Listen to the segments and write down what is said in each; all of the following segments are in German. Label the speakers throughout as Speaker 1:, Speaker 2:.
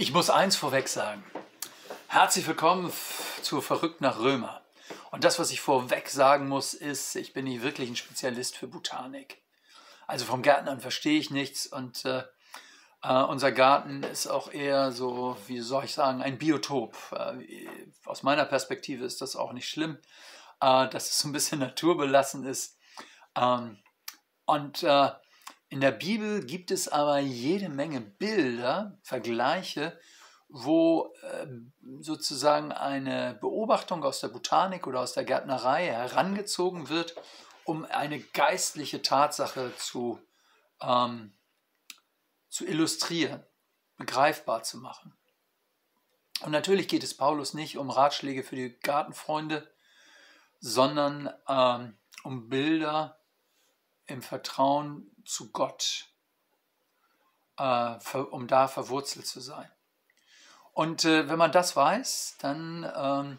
Speaker 1: Ich muss eins vorweg sagen. Herzlich willkommen zu Verrückt nach Römer. Und das, was ich vorweg sagen muss, ist, ich bin nicht wirklich ein Spezialist für Botanik. Also vom Gärtnern verstehe ich nichts und äh, äh, unser Garten ist auch eher so, wie soll ich sagen, ein Biotop. Äh, aus meiner Perspektive ist das auch nicht schlimm, äh, dass es so ein bisschen naturbelassen ist. Ähm, und in der Bibel gibt es aber jede Menge Bilder, Vergleiche, wo äh, sozusagen eine Beobachtung aus der Botanik oder aus der Gärtnerei herangezogen wird, um eine geistliche Tatsache zu, ähm, zu illustrieren, begreifbar zu machen. Und natürlich geht es Paulus nicht um Ratschläge für die Gartenfreunde, sondern ähm, um Bilder im Vertrauen zu Gott, äh, um da verwurzelt zu sein. Und äh, wenn man das weiß, dann ähm,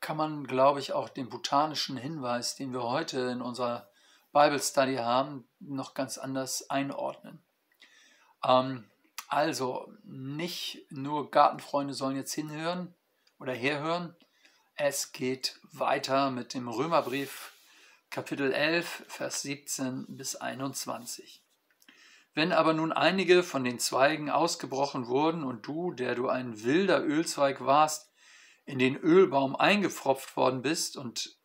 Speaker 1: kann man, glaube ich, auch den botanischen Hinweis, den wir heute in unserer Bible Study haben, noch ganz anders einordnen. Ähm, also, nicht nur Gartenfreunde sollen jetzt hinhören oder herhören. Es geht weiter mit dem Römerbrief Kapitel 11, Vers 17 bis 21. Wenn aber nun einige von den Zweigen ausgebrochen wurden und du, der du ein wilder Ölzweig warst, in den Ölbaum eingepfropft worden bist und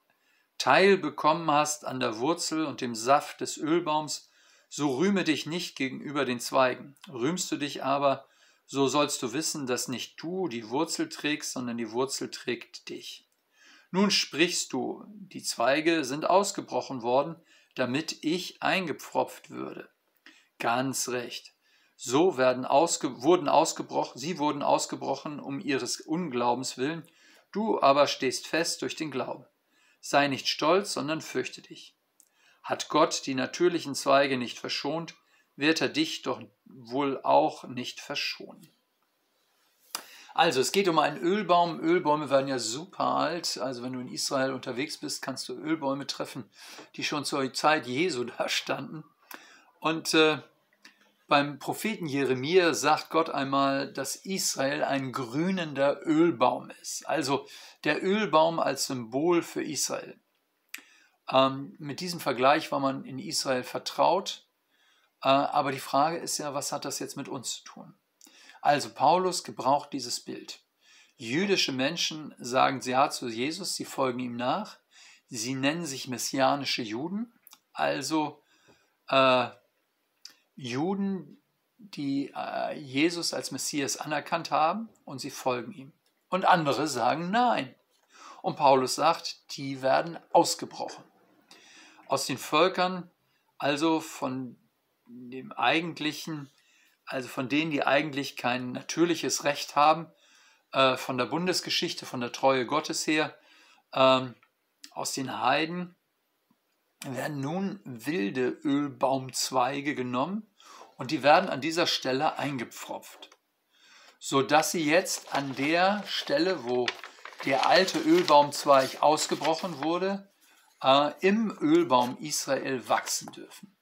Speaker 1: Teil bekommen hast an der Wurzel und dem Saft des Ölbaums, so rühme dich nicht gegenüber den Zweigen. Rühmst du dich aber, so sollst du wissen, dass nicht du die Wurzel trägst, sondern die Wurzel trägt dich. Nun sprichst du, die Zweige sind ausgebrochen worden, damit ich eingepfropft würde. Ganz recht. So werden ausge wurden ausgebrochen, sie wurden ausgebrochen um ihres Unglaubens willen, du aber stehst fest durch den Glauben. Sei nicht stolz, sondern fürchte dich. Hat Gott die natürlichen Zweige nicht verschont, wird er dich doch wohl auch nicht verschonen. Also, es geht um einen Ölbaum. Ölbäume werden ja super alt. Also, wenn du in Israel unterwegs bist, kannst du Ölbäume treffen, die schon zur Zeit Jesu da standen. Und äh, beim Propheten Jeremia sagt Gott einmal, dass Israel ein grünender Ölbaum ist. Also der Ölbaum als Symbol für Israel. Ähm, mit diesem Vergleich war man in Israel vertraut. Äh, aber die Frage ist ja, was hat das jetzt mit uns zu tun? Also Paulus gebraucht dieses Bild. Jüdische Menschen sagen ja zu Jesus, sie folgen ihm nach. Sie nennen sich messianische Juden, also äh, Juden, die äh, Jesus als Messias anerkannt haben und sie folgen ihm. Und andere sagen nein. Und Paulus sagt, die werden ausgebrochen. Aus den Völkern, also von dem eigentlichen also von denen, die eigentlich kein natürliches Recht haben, äh, von der Bundesgeschichte, von der Treue Gottes her, ähm, aus den Heiden, werden nun wilde Ölbaumzweige genommen und die werden an dieser Stelle eingepfropft, sodass sie jetzt an der Stelle, wo der alte Ölbaumzweig ausgebrochen wurde, äh, im Ölbaum Israel wachsen dürfen.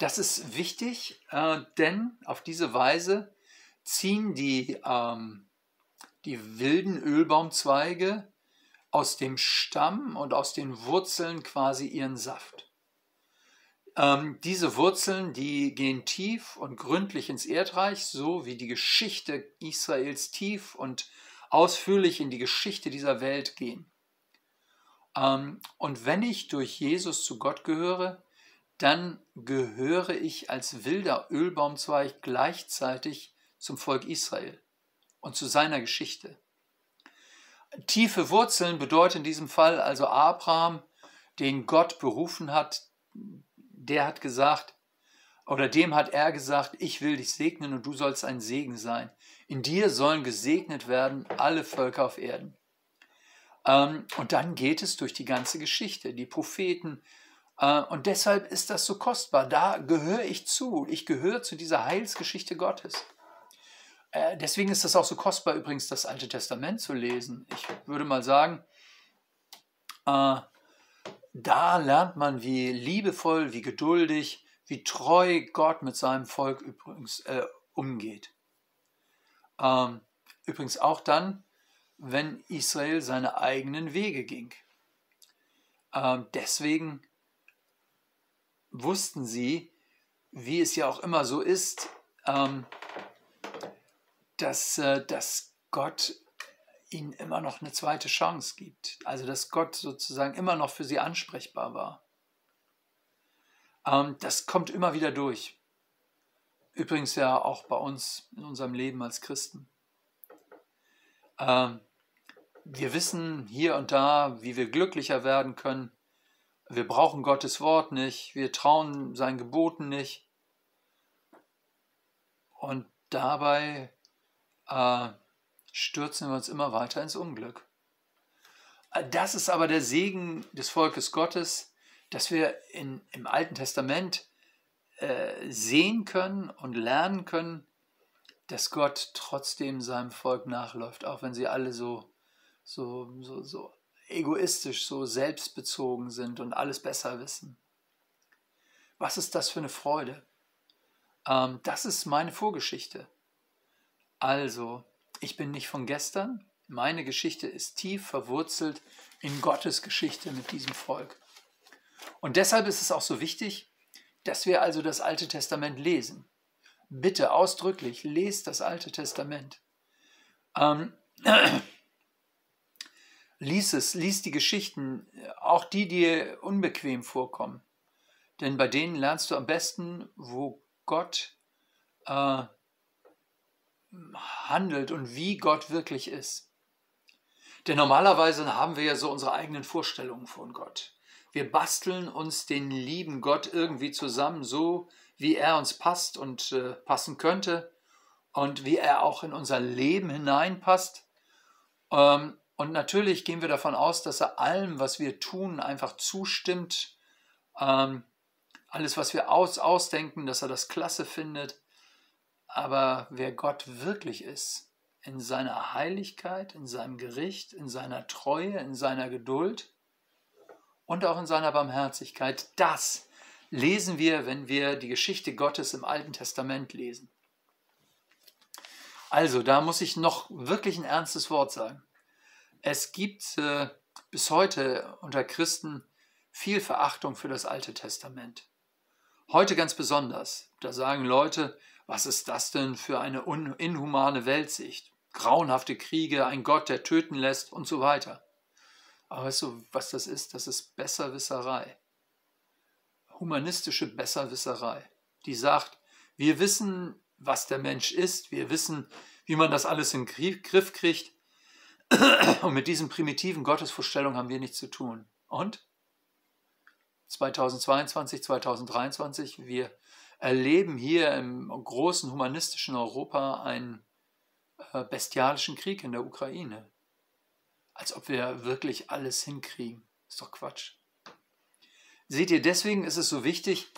Speaker 1: Das ist wichtig, äh, denn auf diese Weise ziehen die, ähm, die wilden Ölbaumzweige aus dem Stamm und aus den Wurzeln quasi ihren Saft. Ähm, diese Wurzeln, die gehen tief und gründlich ins Erdreich, so wie die Geschichte Israels tief und ausführlich in die Geschichte dieser Welt gehen. Ähm, und wenn ich durch Jesus zu Gott gehöre, dann gehöre ich als wilder Ölbaumzweig gleichzeitig zum Volk Israel und zu seiner Geschichte. Tiefe Wurzeln bedeutet in diesem Fall also Abraham, den Gott berufen hat, der hat gesagt, oder dem hat er gesagt, ich will dich segnen und du sollst ein Segen sein. In dir sollen gesegnet werden alle Völker auf Erden. Ähm, und dann geht es durch die ganze Geschichte. Die Propheten, und deshalb ist das so kostbar. Da gehöre ich zu. Ich gehöre zu dieser Heilsgeschichte Gottes. Äh, deswegen ist es auch so kostbar, übrigens das Alte Testament zu lesen. Ich würde mal sagen, äh, da lernt man, wie liebevoll, wie geduldig, wie treu Gott mit seinem Volk übrigens umgeht. Ähm, übrigens auch dann, wenn Israel seine eigenen Wege ging. Ähm, deswegen wussten sie, wie es ja auch immer so ist, ähm, dass, äh, dass Gott ihnen immer noch eine zweite Chance gibt. Also dass Gott sozusagen immer noch für sie ansprechbar war. Ähm, das kommt immer wieder durch. Übrigens ja auch bei uns in unserem Leben als Christen. Ähm, wir wissen hier und da, wie wir glücklicher werden können. Wir brauchen Gottes Wort nicht. Wir trauen seinen Geboten nicht. Und dabei äh, stürzen wir uns immer weiter ins Unglück. Äh, das ist aber der Segen des Volkes Gottes, dass wir in, im Alten Testament äh, sehen können und lernen können, dass Gott trotzdem seinem Volk nachläuft, auch wenn sie alle so, so, so, so egoistisch, so selbstbezogen sind und alles besser wissen. Was ist das für eine Freude? Ähm, das ist meine Vorgeschichte. Also, ich bin nicht von gestern. Meine Geschichte ist tief verwurzelt in Gottes Geschichte mit diesem Volk. Und deshalb ist es auch so wichtig, dass wir also das Alte Testament lesen. Bitte ausdrücklich, lest das Alte Testament. Ähm, lies es, lies die Geschichten, auch die, die dir unbequem vorkommen. Denn bei denen lernst du am besten, wo Gott äh, handelt und wie Gott wirklich ist. Denn normalerweise haben wir ja so unsere eigenen Vorstellungen von Gott. Wir basteln uns den lieben Gott irgendwie zusammen, so wie er uns passt und äh, passen könnte und wie er auch in unser Leben hineinpasst. Ähm, und natürlich gehen wir davon aus, dass er allem, was wir tun, einfach zustimmt. Ähm, alles, was wir aus, ausdenken, dass er das klasse findet. Aber wer Gott wirklich ist, in seiner Heiligkeit, in seinem Gericht, in seiner Treue, in seiner Geduld und auch in seiner Barmherzigkeit, das lesen wir, wenn wir die Geschichte Gottes im Alten Testament lesen. Also, da muss ich noch wirklich ein ernstes Wort sagen. Es gibt äh, bis heute unter Christen viel Verachtung für das Alte Testament. Heute ganz besonders. Da sagen Leute, was ist das denn für eine inhumane Weltsicht? Grauenhafte Kriege, ein Gott, der töten lässt und so weiter. Aber weißt du, was das ist? Das ist Besserwisserei. Humanistische Besserwisserei, die sagt, wir wissen, was der Mensch ist, wir wissen, wie man das alles in den Griff kriegt. Und mit diesen primitiven Gottesvorstellungen haben wir nichts zu tun. Und? 2022, 2023, wir erleben hier im großen humanistischen Europa einen äh, bestialischen Krieg in der Ukraine. Als ob wir wirklich alles hinkriegen. Ist doch Quatsch. Seht ihr, deswegen ist es so wichtig,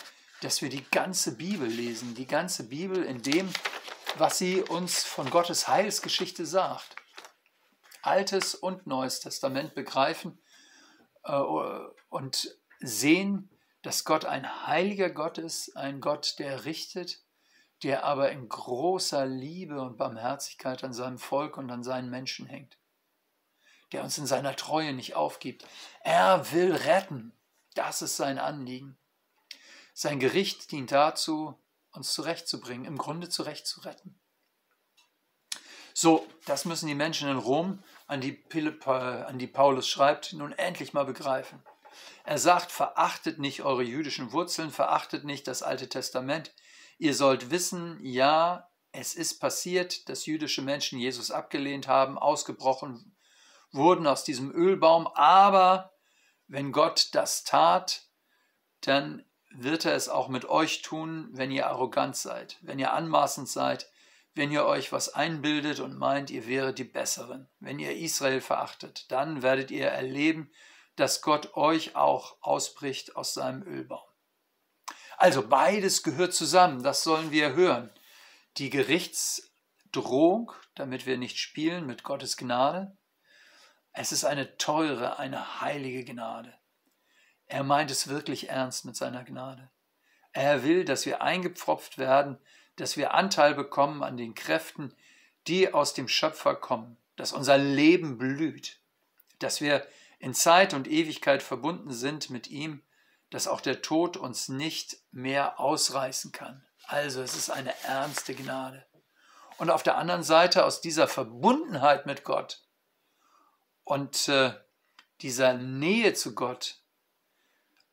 Speaker 1: dass wir die ganze Bibel lesen, die ganze Bibel in dem, was sie uns von Gottes Heilsgeschichte sagt. Altes und Neues Testament begreifen äh, und sehen, dass Gott ein heiliger Gott ist, ein Gott, der richtet, der aber in großer Liebe und Barmherzigkeit an seinem Volk und an seinen Menschen hängt, der uns in seiner Treue nicht aufgibt. Er will retten, das ist sein Anliegen. Sein Gericht dient dazu, uns zurechtzubringen, im Grunde zurechtzuretten. So, das müssen die Menschen in Rom, an die, an die Paulus schreibt, nun endlich mal begreifen. Er sagt, verachtet nicht eure jüdischen Wurzeln, verachtet nicht das Alte Testament. Ihr sollt wissen, ja, es ist passiert, dass jüdische Menschen Jesus abgelehnt haben, ausgebrochen wurden aus diesem Ölbaum, aber wenn Gott das tat, dann wird er es auch mit euch tun, wenn ihr arrogant seid, wenn ihr anmaßend seid, wenn ihr euch was einbildet und meint, ihr wäret die Besseren, wenn ihr Israel verachtet, dann werdet ihr erleben, dass Gott euch auch ausbricht aus seinem Ölbaum. Also beides gehört zusammen, das sollen wir hören. Die Gerichtsdrohung, damit wir nicht spielen mit Gottes Gnade. Es ist eine teure, eine heilige Gnade. Er meint es wirklich ernst mit seiner Gnade. Er will, dass wir eingepfropft werden, dass wir Anteil bekommen an den Kräften, die aus dem Schöpfer kommen, dass unser Leben blüht, dass wir in Zeit und Ewigkeit verbunden sind mit ihm, dass auch der Tod uns nicht mehr ausreißen kann. Also es ist eine ernste Gnade. Und auf der anderen Seite aus dieser Verbundenheit mit Gott und äh, dieser Nähe zu Gott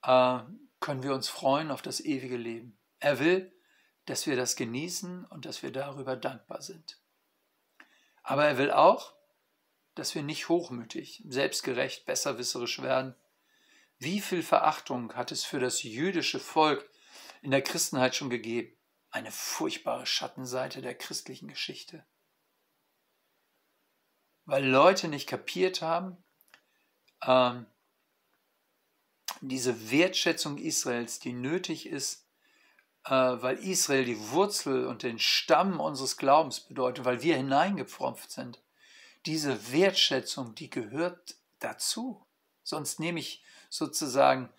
Speaker 1: äh, können wir uns freuen auf das ewige Leben. Er will, dass wir das genießen und dass wir darüber dankbar sind. Aber er will auch, dass wir nicht hochmütig, selbstgerecht, besserwisserisch werden. Wie viel Verachtung hat es für das jüdische Volk in der Christenheit schon gegeben? Eine furchtbare Schattenseite der christlichen Geschichte. Weil Leute nicht kapiert haben, ähm, diese Wertschätzung Israels, die nötig ist, weil Israel die Wurzel und den Stamm unseres Glaubens bedeutet, weil wir hineingepfropft sind. Diese Wertschätzung, die gehört dazu. Sonst nehme ich sozusagen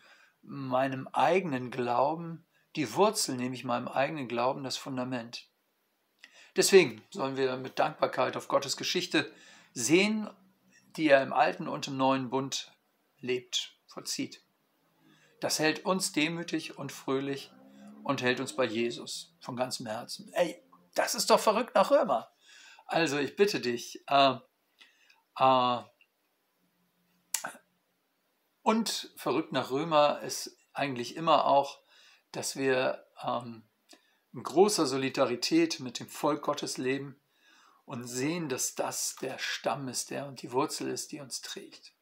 Speaker 1: meinem eigenen Glauben, die Wurzel nehme ich meinem eigenen Glauben das Fundament. Deswegen sollen wir mit Dankbarkeit auf Gottes Geschichte sehen, die er im alten und im neuen Bund lebt, vollzieht. Das hält uns demütig und fröhlich und hält uns bei Jesus von ganzem Herzen. Ey, das ist doch verrückt nach Römer. Also ich bitte dich. Äh, äh, und verrückt nach Römer ist eigentlich immer auch, dass wir ähm, in großer Solidarität mit dem Volk Gottes leben und sehen, dass das der Stamm ist, der und die Wurzel ist, die uns trägt.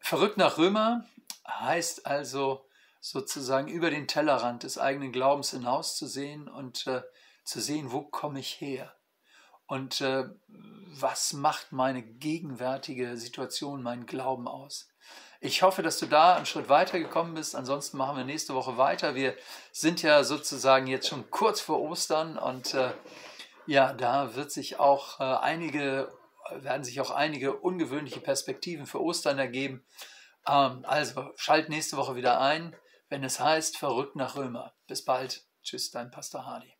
Speaker 1: Verrückt nach Römer heißt also sozusagen über den Tellerrand des eigenen Glaubens hinauszusehen und äh, zu sehen, wo komme ich her und äh, was macht meine gegenwärtige Situation, meinen Glauben aus. Ich hoffe, dass du da einen Schritt weiter gekommen bist. Ansonsten machen wir nächste Woche weiter. Wir sind ja sozusagen jetzt schon kurz vor Ostern und äh, ja, da wird sich auch äh, einige werden sich auch einige ungewöhnliche Perspektiven für Ostern ergeben. Ähm, also schalt nächste Woche wieder ein, wenn es heißt Verrückt nach Römer. Bis bald. Tschüss, dein Pastor Hardy.